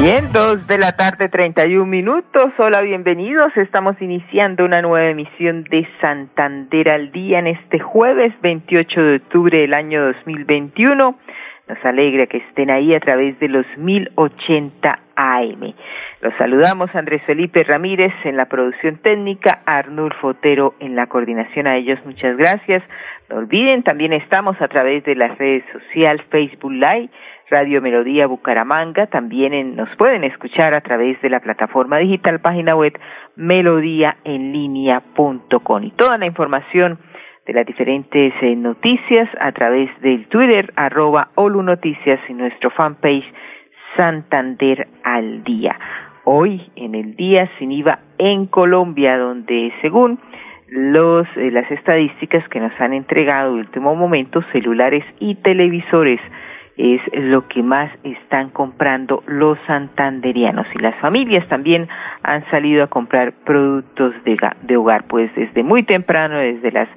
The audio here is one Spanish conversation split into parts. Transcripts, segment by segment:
Bien, dos de la tarde, 31 minutos. Hola, bienvenidos. Estamos iniciando una nueva emisión de Santander al Día en este jueves 28 de octubre del año 2021. Nos alegra que estén ahí a través de los 1080 AM. Los saludamos Andrés Felipe Ramírez en la producción técnica, Arnulfo Otero en la coordinación. A ellos muchas gracias. No olviden, también estamos a través de las redes sociales, Facebook Live, Radio Melodía Bucaramanga. También nos pueden escuchar a través de la plataforma digital, página web melodíaenlínea.com. Y toda la información de las diferentes eh, noticias a través del Twitter, arroba Olu y nuestro fanpage Santander al Día. Hoy, en el Día Sin IVA en Colombia, donde según los, eh, las estadísticas que nos han entregado en último momento, celulares y televisores es lo que más están comprando los santanderianos. Y las familias también han salido a comprar productos de, de hogar. Pues desde muy temprano desde las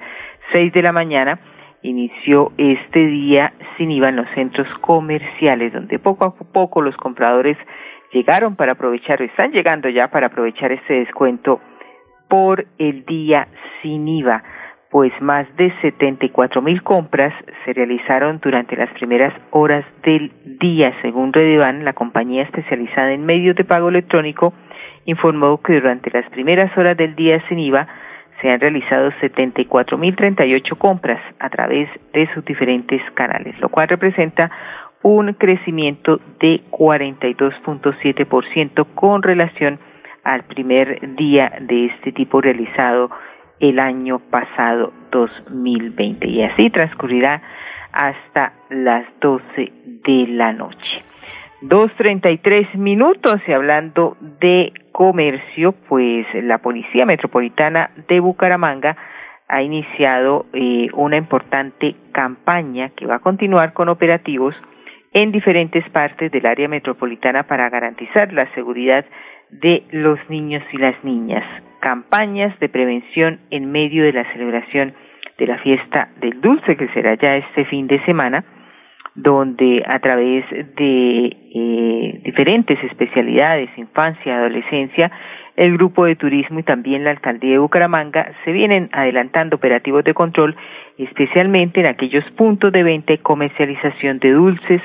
seis de la mañana inició este día sin IVA en los centros comerciales donde poco a poco los compradores llegaron para aprovechar están llegando ya para aprovechar este descuento por el día sin IVA pues más de 74 mil compras se realizaron durante las primeras horas del día, según Redevan, la compañía especializada en medios de pago electrónico, informó que durante las primeras horas del día sin IVA se han realizado 74 mil 38 compras a través de sus diferentes canales, lo cual representa un crecimiento de 42.7% con relación al primer día de este tipo realizado el año pasado 2020 y así transcurrirá hasta las 12 de la noche. Dos treinta y tres minutos y hablando de comercio, pues la Policía Metropolitana de Bucaramanga ha iniciado eh, una importante campaña que va a continuar con operativos en diferentes partes del área metropolitana para garantizar la seguridad de los niños y las niñas campañas de prevención en medio de la celebración de la fiesta del dulce que será ya este fin de semana donde a través de eh, diferentes especialidades, infancia, adolescencia, el grupo de turismo y también la alcaldía de Bucaramanga se vienen adelantando operativos de control, especialmente en aquellos puntos de venta y comercialización de dulces,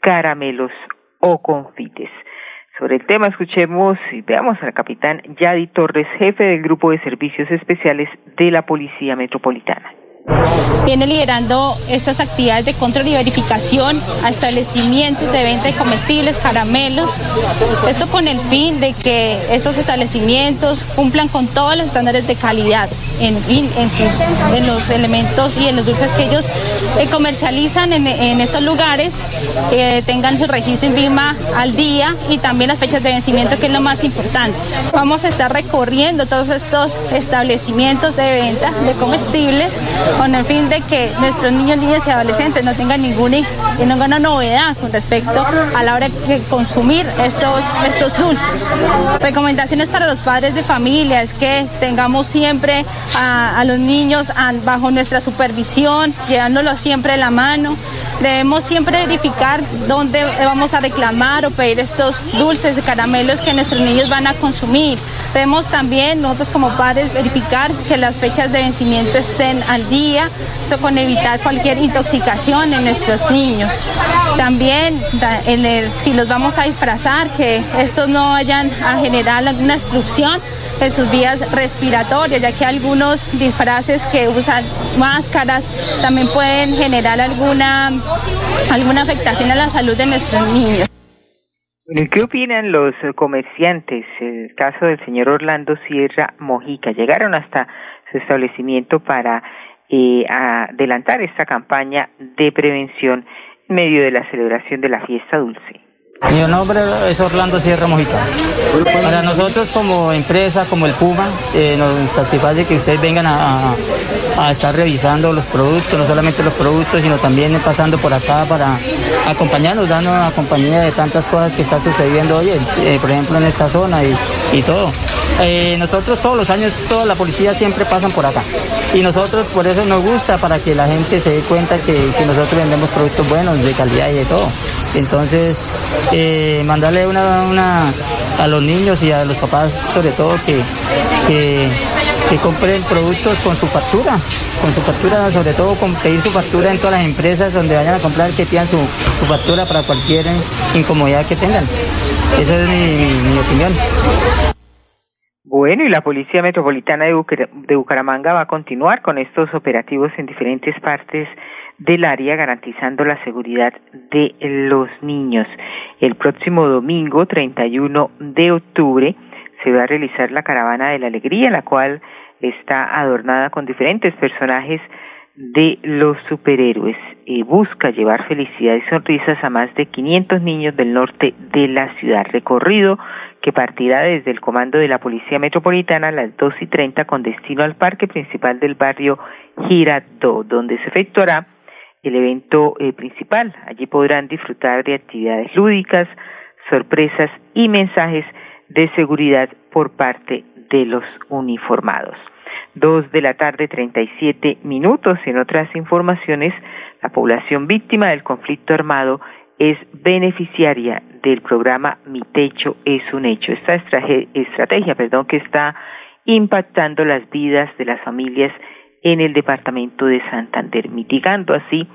caramelos o confites. Sobre el tema escuchemos y veamos al capitán Yadi Torres, jefe del Grupo de Servicios Especiales de la Policía Metropolitana viene liderando estas actividades de control y verificación a establecimientos de venta de comestibles, caramelos. Esto con el fin de que estos establecimientos cumplan con todos los estándares de calidad en, sus, en los elementos y en los dulces que ellos eh, comercializan en, estos lugares, que tengan su registro en VIMA al día y también las fechas de vencimiento, que es lo más importante. Vamos a estar recorriendo todos estos establecimientos de venta de comestibles con el fin de que nuestros niños, niñas y adolescentes no tengan ninguna, ninguna novedad con respecto a la hora de consumir estos, estos dulces. Recomendaciones para los padres de familia es que tengamos siempre a, los niños bajo nuestra supervisión, llevándolos siempre de la mano. Debemos siempre verificar dónde vamos a reclamar o pedir estos dulces y caramelos que nuestros niños van a consumir. Debemos también nosotros como padres verificar que las fechas de vencimiento estén al día, esto con evitar cualquier intoxicación en nuestros niños. También si los vamos a disfrazar, que estos no vayan a generar alguna obstrucción en sus vías respiratorias, ya que algunos disfraces que usan máscaras también pueden generar alguna, alguna afectación a la salud de nuestros niños. ¿Qué opinan los comerciantes? El caso del señor Orlando Sierra Mojica. Llegaron hasta su establecimiento para eh, adelantar esta campaña de prevención en medio de la celebración de la fiesta dulce. Mi nombre es Orlando Sierra Mojica. Para nosotros como empresa, como el Puma, eh, nos satisface que ustedes vengan a, estar revisando los productos, no solamente los productos, sino también pasando por acá para acompañarnos, darnos la compañía de tantas cosas que está sucediendo hoy, eh, por ejemplo en esta zona y, todo. Eh, nosotros todos los años, toda la policía siempre pasan por acá. Y nosotros por eso nos gusta, para que la gente se dé cuenta que, nosotros vendemos productos buenos, de calidad y de todo. Entonces, eh, mandarle una, a los niños y a los papás sobre todo que, que, compren productos con su factura, con su factura, sobre todo con pedir su factura en todas las empresas donde vayan a comprar, que pidan su, factura para cualquier incomodidad que tengan. Esa es mi opinión. Bueno, y la Policía Metropolitana de, Bucaramanga va a continuar con estos operativos en diferentes partes del área, garantizando la seguridad de los niños. El próximo domingo, 31 de octubre, se va a realizar la Caravana de la Alegría, la cual está adornada con diferentes personajes de los superhéroes y busca llevar felicidad y sonrisas a más de 500 niños del norte de la ciudad. Recorrido que partirá desde el comando de la Policía Metropolitana a las dos y treinta con destino al parque principal del barrio Girardot, donde se efectuará el evento eh, principal. Allí podrán disfrutar de actividades lúdicas, sorpresas y mensajes de seguridad por parte de los uniformados. Dos de la tarde, treinta y siete minutos. En otras informaciones, la población víctima del conflicto armado es beneficiaria del programa Mi Techo es un Hecho. Esta estrategia, perdón, que está impactando las vidas de las familias en el departamento de Santander, mitigando así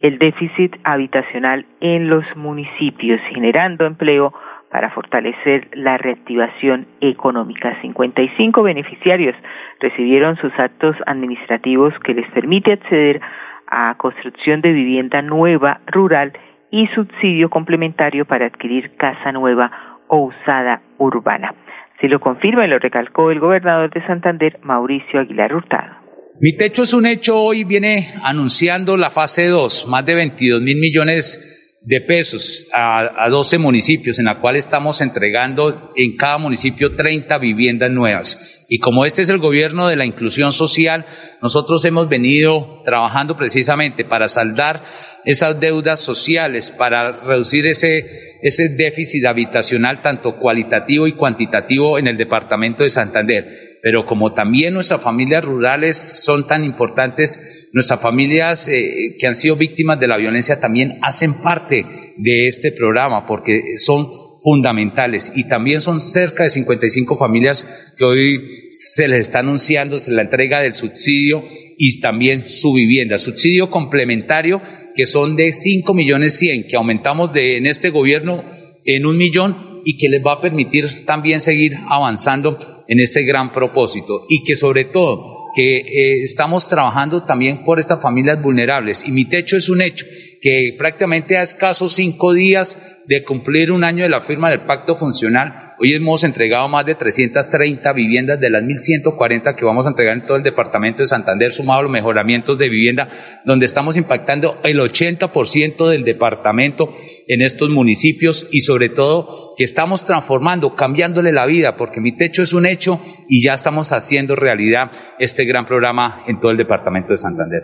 el déficit habitacional en los municipios, generando empleo para fortalecer la reactivación económica. 55 beneficiarios recibieron sus actos administrativos que les permite acceder a construcción de vivienda nueva rural y subsidio complementario para adquirir casa nueva o usada urbana. Se lo confirma y lo recalcó el gobernador de Santander, Mauricio Aguilar Hurtado. Mi techo es un hecho, hoy viene anunciando la fase 2, más de 22 mil millones de pesos a, a 12 municipios, en la cual estamos entregando en cada municipio 30 viviendas nuevas. Y como este es el gobierno de la inclusión social, nosotros hemos venido trabajando precisamente para saldar esas deudas sociales, para reducir ese, ese déficit habitacional tanto cualitativo y cuantitativo en el departamento de Santander. Pero como también nuestras familias rurales son tan importantes, nuestras familias eh, que han sido víctimas de la violencia también hacen parte de este programa porque son fundamentales y también son cerca de 55 familias que hoy se les está anunciando la entrega del subsidio y también su vivienda, subsidio complementario que son de 5 millones 100, que aumentamos de, en este gobierno en un millón y que les va a permitir también seguir avanzando en este gran propósito y que sobre todo que eh, estamos trabajando también por estas familias vulnerables. Y mi techo es un hecho que prácticamente a escasos cinco días de cumplir un año de la firma del pacto funcional Hoy hemos entregado más de 330 viviendas de las 1.140 que vamos a entregar en todo el departamento de Santander, sumado a los mejoramientos de vivienda, donde estamos impactando el 80% del departamento en estos municipios y sobre todo que estamos transformando, cambiándole la vida, porque mi techo es un hecho y ya estamos haciendo realidad este gran programa en todo el departamento de Santander.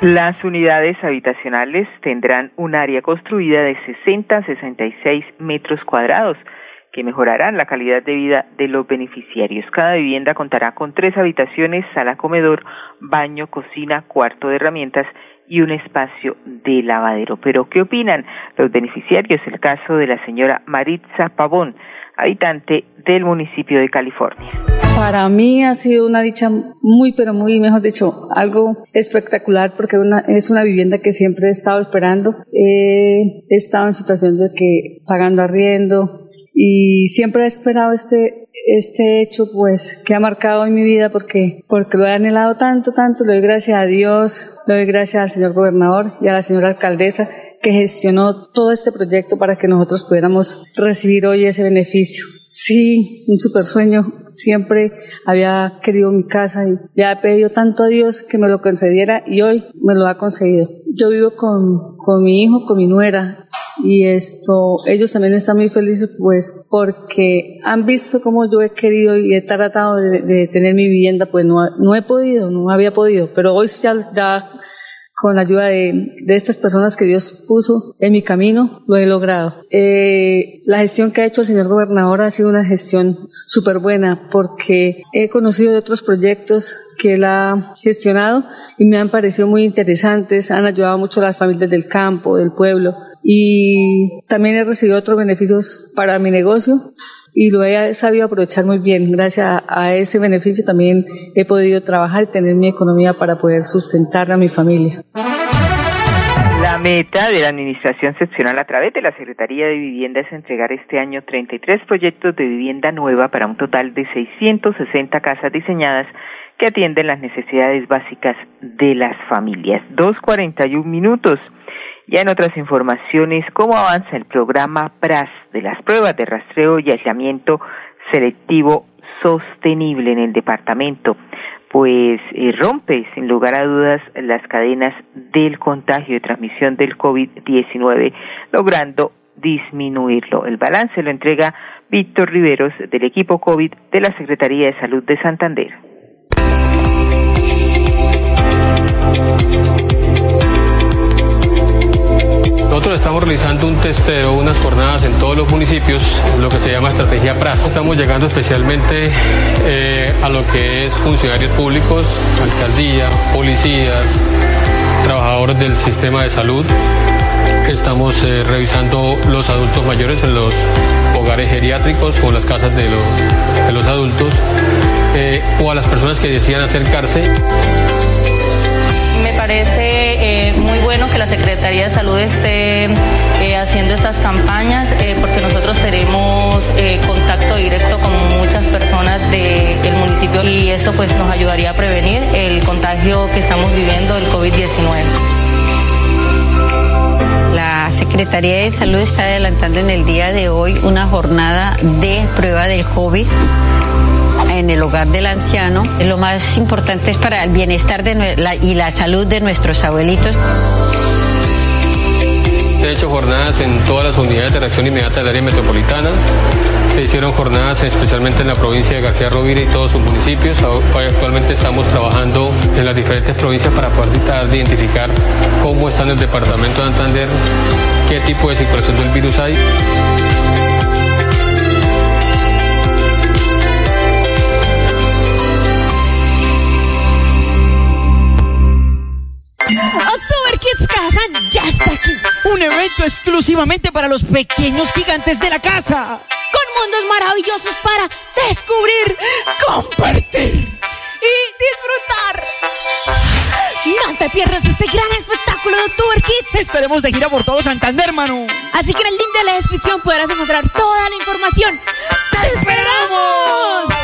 Las unidades habitacionales tendrán un área construida de 60 a 66 metros cuadrados que mejorarán la calidad de vida de los beneficiarios. Cada vivienda contará con tres habitaciones, sala comedor, baño, cocina, cuarto de herramientas y un espacio de lavadero. Pero, ¿qué opinan los beneficiarios? El caso de la señora Maritza Pavón, habitante del municipio de California. Para mí ha sido una dicha muy, pero muy, mejor dicho, algo espectacular porque es una vivienda que siempre he estado esperando. he estado en situación de que pagando arriendo, y siempre he esperado este, este hecho pues que ha marcado en mi vida porque, porque lo he anhelado tanto, tanto, le doy gracias a Dios, le doy gracias al señor gobernador y a la señora alcaldesa que gestionó todo este proyecto para que nosotros pudiéramos recibir hoy ese beneficio. Sí, un super sueño. Siempre había querido mi casa y le había pedido tanto a Dios que me lo concediera y hoy me lo ha concedido. Yo vivo con, con mi hijo, con mi nuera y esto, ellos también están muy felices pues porque han visto cómo yo he querido y he tratado de, tener mi vivienda, pues no, no he podido, no había podido, pero hoy ya, ya con la ayuda de, de, estas personas que Dios puso en mi camino, lo he logrado. Eh, la gestión que ha hecho el señor gobernador ha sido una gestión súper buena porque he conocido de otros proyectos que él ha gestionado y me han parecido muy interesantes, han ayudado mucho a las familias del campo, del pueblo y también he recibido otros beneficios para mi negocio y lo he sabido aprovechar muy bien. Gracias a ese beneficio también he podido trabajar y tener mi economía para poder sustentar a mi familia. La meta de la Administración Seccional a través de la Secretaría de Vivienda es entregar este año 33 proyectos de vivienda nueva para un total de 660 casas diseñadas que atienden las necesidades básicas de las familias. 2.41 minutos. Ya en otras informaciones, ¿cómo avanza el programa PRAS de las pruebas de rastreo y aislamiento selectivo sostenible en el departamento? Pues eh, rompe, sin lugar a dudas, las cadenas del contagio y transmisión del COVID-19, logrando disminuirlo. El balance lo entrega Víctor Riveros del equipo COVID de la Secretaría de Salud de Santander. Nosotros estamos realizando un testeo, unas jornadas en todos los municipios, lo que se llama estrategia PRAS. Estamos llegando especialmente eh, a lo que es funcionarios públicos, alcaldía, policías, trabajadores del sistema de salud. Estamos eh, revisando los adultos mayores en los hogares geriátricos o las casas de los, adultos eh, o a las personas que decían acercarse parece eh, muy bueno que la Secretaría de Salud esté eh, haciendo estas campañas eh, porque nosotros tenemos contacto directo con muchas personas del municipio y eso pues nos ayudaría a prevenir el contagio que estamos viviendo del COVID-19. La Secretaría de Salud está adelantando en el día de hoy una jornada de prueba del COVID en el hogar del anciano. Lo más importante es para el bienestar de y la salud de nuestros abuelitos. Se han hecho jornadas en todas las unidades de reacción inmediata del área metropolitana. Se hicieron jornadas especialmente en la provincia de García Rovira y todos sus municipios. Actualmente estamos trabajando en las diferentes provincias para poder identificar cómo está en el departamento de Santander, qué tipo de circulación del virus hay. Evento exclusivamente para los pequeños gigantes de la casa. Con mundos maravillosos para descubrir, compartir y disfrutar. No te pierdas este gran espectáculo de October Kids. Estaremos de gira por todo Santander, hermano. Así que en el link de la descripción podrás encontrar toda la información. ¡Te esperamos!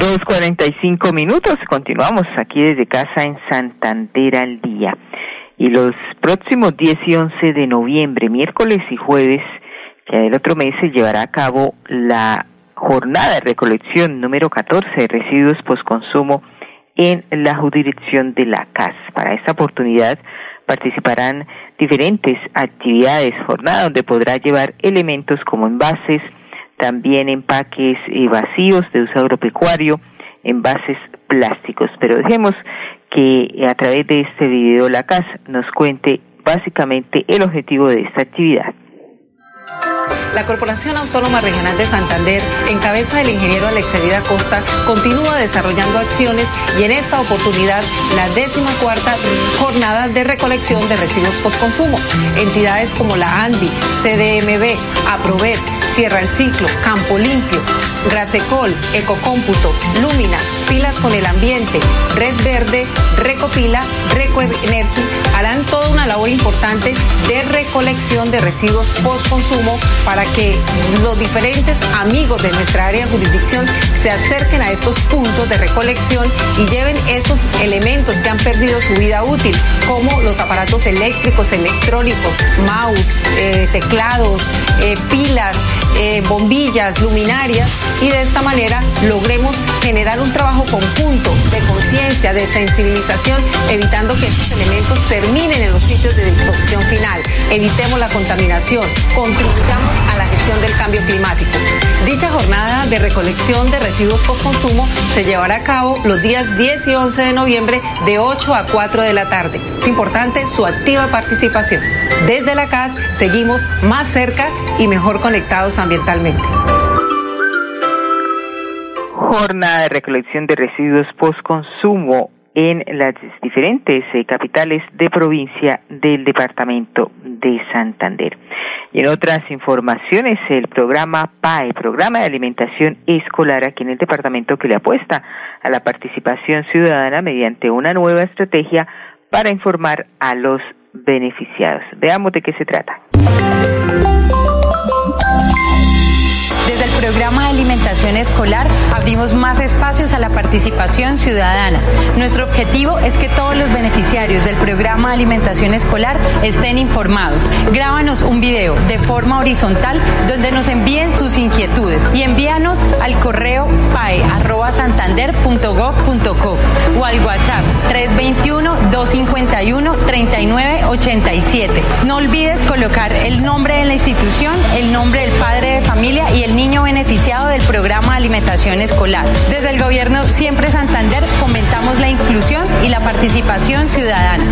Dos cuarenta y cinco minutos. Continuamos aquí desde casa en Santander al día. Y los próximos 10 y 11 de noviembre, miércoles y jueves, que del otro mes se llevará a cabo la jornada de recolección número 14 de residuos postconsumo en la jurisdicción de la CAS. Para esta oportunidad participarán diferentes actividades, jornada donde podrá llevar elementos como envases, también empaques eh, vacíos de uso agropecuario, envases plásticos. Pero dejemos que a través de este video la CAS nos cuente básicamente el objetivo de esta actividad. La Corporación Autónoma Regional de Santander, en cabeza del ingeniero Alexevida Costa, continúa desarrollando acciones y en esta oportunidad la décima cuarta jornada de recolección de residuos postconsumo. Entidades como la ANDI, CDMB, APROVET, Cierra el Ciclo, Campo Limpio, Grasecol, Ecocómputo, Lumina, Pilas con el Ambiente, Red Verde, Recopila, Recoenergy harán toda una labor importante de recolección de residuos postconsumo para que los diferentes amigos de nuestra área de jurisdicción se acerquen a estos puntos de recolección y lleven esos elementos que han perdido su vida útil, como los aparatos eléctricos, electrónicos, mouse, eh, teclados, eh, pilas, eh, bombillas, luminarias y de esta manera logremos generar un trabajo conjunto de conciencia, de sensibilización, evitando que estos elementos terminen en los sitios de disposición final. Evitemos la contaminación, contribuyamos a la gestión del cambio climático. Dicha jornada de recolección de residuos postconsumo se llevará a cabo los días 10 y 11 de noviembre de 8 a 4 de la tarde. Es importante su activa participación. Desde la CAS seguimos más cerca y mejor conectados ambientalmente. Jornada de recolección de residuos postconsumo en las diferentes eh, capitales de provincia del departamento de Santander. Y en otras informaciones, el programa PAE, Programa de Alimentación Escolar, aquí en el departamento que le apuesta a la participación ciudadana mediante una nueva estrategia para informar a los beneficiados. Veamos de qué se trata. Música Desde el programa de alimentación escolar abrimos más espacios a la participación ciudadana. Nuestro objetivo es que todos los beneficiarios del programa de alimentación escolar estén informados. Grábanos un video de forma horizontal donde nos envíen sus inquietudes y envíanos al correo pae.santander.gov.co o al WhatsApp 321-251-3987. No olvides colocar el nombre de la institución, el nombre del padre de familia y el niño beneficiado del programa alimentación escolar. Desde el gobierno Siempre Santander fomentamos la inclusión y la participación ciudadana.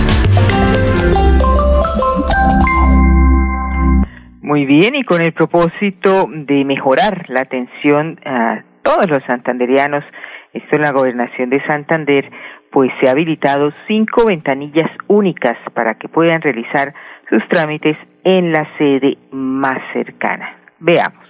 Muy bien, y con el propósito de mejorar la atención a todos los santanderianos, esto en la gobernación de Santander, pues se ha habilitado cinco ventanillas únicas para que puedan realizar sus trámites en la sede más cercana. Veamos.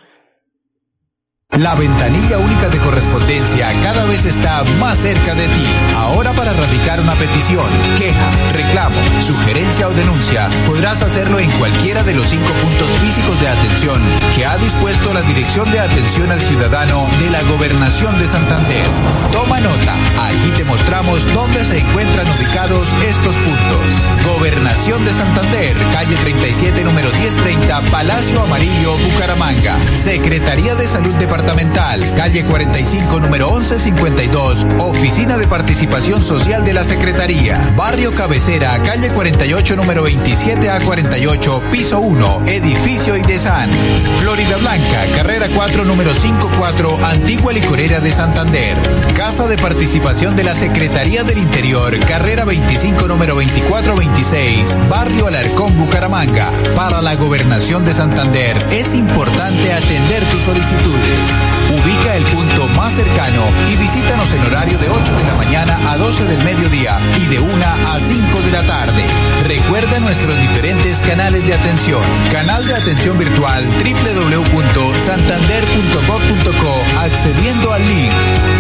La ventanilla única de correspondencia cada vez está más cerca de ti. Ahora para radicar una petición, queja, reclamo, sugerencia o denuncia, podrás hacerlo en cualquiera de los cinco puntos físicos de atención que ha dispuesto la Dirección de Atención al Ciudadano de la Gobernación de Santander. Toma nota, aquí te mostramos dónde se encuentran ubicados estos puntos. Gobernación de Santander, calle 37, número 1030, Palacio Amarillo, Bucaramanga. Secretaría de Salud Departamental calle 45, número 1152, Oficina de Participación Social de la Secretaría. Barrio Cabecera, calle 48, número 27 a 48, piso 1, edificio Idesan. Florida Blanca, carrera 4, número 54, Antigua Licorera de Santander. Casa de Participación de la Secretaría del Interior, carrera 25, número 2426, Barrio Alarcón, Bucaramanga. Para la Gobernación de Santander, es importante atender tus solicitudes. Ubica el punto más cercano y visítanos en horario de 8 de la mañana a 12 del mediodía y de 1 a 5 de la tarde. Recuerda nuestros diferentes canales de atención. Canal de atención virtual www.santander.gov.co accediendo al link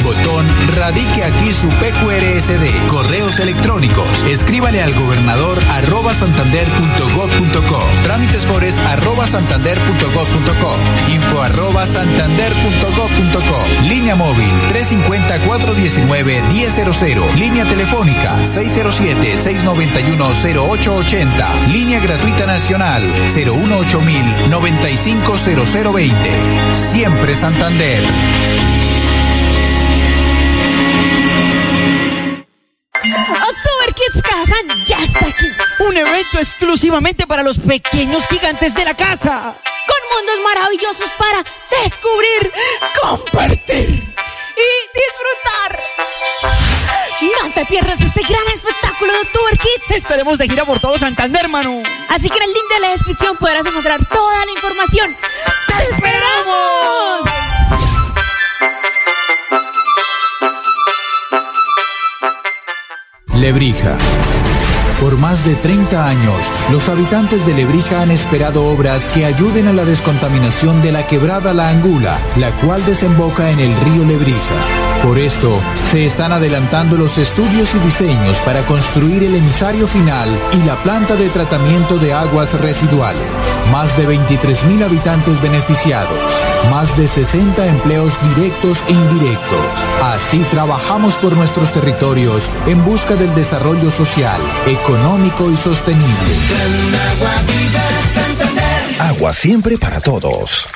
botón Radique aquí su PQRSD. Correos electrónicos. Escríbale al gobernador arroba santander.gov.co. Trámites fores arroba santander.gov.co. Info arroba santander.gov.co. Línea móvil 350-419-1000. Línea telefónica 607-691-0880. Línea gratuita nacional 018 950020. Siempre Santander. October Kids Kazan ya está aquí. Un evento exclusivamente para los pequeños gigantes de la casa. Con mundos maravillosos para descubrir, compartir y disfrutar. No te pierdas este gran espectáculo de October Kids. Estaremos de gira por todo Santander, hermano. Así que en el link de la descripción podrás encontrar toda la información. ¡Te esperamos! Lebrija. Más de 30 años, los habitantes de Lebrija han esperado obras que ayuden a la descontaminación de la quebrada La Angula, la cual desemboca en el río Lebrija. Por esto, se están adelantando los estudios y diseños para construir el emisario final y la planta de tratamiento de aguas residuales. Más de 23.000 habitantes beneficiados, más de 60 empleos directos e indirectos. Así trabajamos por nuestros territorios en busca del desarrollo social, económico y sostenible. Agua siempre para todos.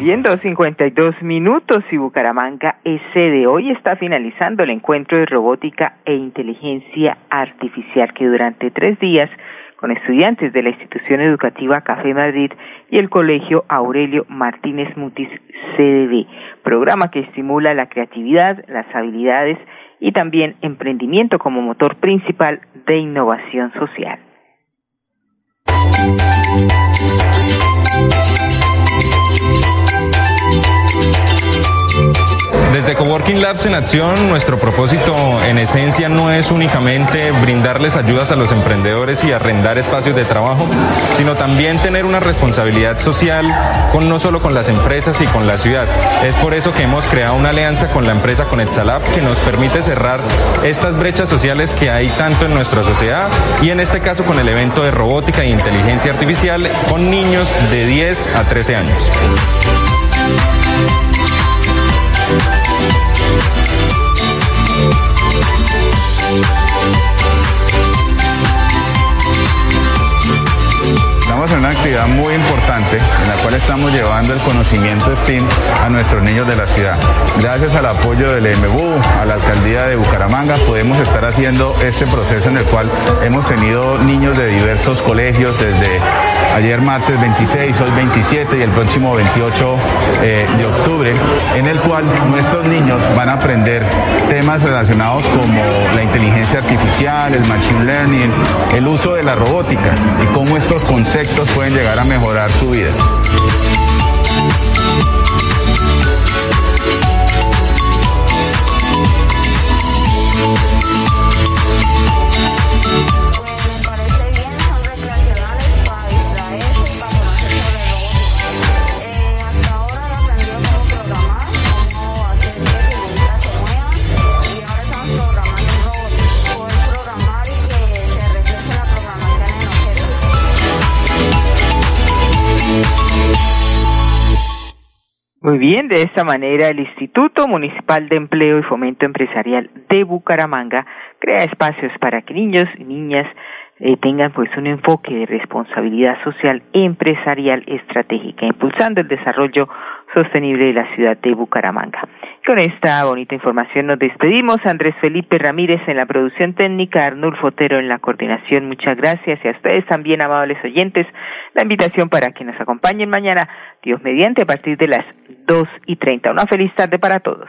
Bien, 2.52 minutos y Bucaramanga es sede. Hoy está finalizando el encuentro de robótica e inteligencia artificial que durante tres días con estudiantes de la institución educativa Café Madrid y el colegio Aurelio Martínez Mutis CDB, programa que estimula la creatividad, las habilidades y también emprendimiento como motor principal de innovación social. Desde Coworking Labs en Acción, nuestro propósito en esencia no es únicamente brindarles ayudas a los emprendedores y arrendar espacios de trabajo, sino también tener una responsabilidad social con no solo con las empresas y con la ciudad. Es por eso que hemos creado una alianza con la empresa Conexalab que nos permite cerrar estas brechas sociales que hay tanto en nuestra sociedad y en este caso con el evento de robótica e inteligencia artificial con niños de 10 a 13 años. Actividad muy importante en la cual estamos llevando el conocimiento STEAM a nuestros niños de la ciudad. Gracias al apoyo del MBU, a la alcaldía de Bucaramanga, podemos estar haciendo este proceso en el cual hemos tenido niños de diversos colegios desde ayer martes 26, hoy 27 y el próximo 28 eh, de octubre, en el cual nuestros niños van a aprender temas relacionados como la inteligencia artificial, el machine learning, el uso de la robótica y cómo estos conceptos pueden llegar a mejorar su vida. Bien, de esta manera el Instituto Municipal de Empleo y Fomento Empresarial de Bucaramanga crea espacios para que niños niñas eh, tengan pues un enfoque de responsabilidad social empresarial estratégica, impulsando el desarrollo sostenible de la ciudad de Bucaramanga. Con esta bonita información nos despedimos. Andrés Felipe Ramírez en la producción técnica, Arnulfo Otero en la coordinación. Muchas gracias y a ustedes también, amables oyentes, la invitación para que nos acompañen mañana, Dios mediante, a partir de las dos y treinta. Una feliz tarde para todos.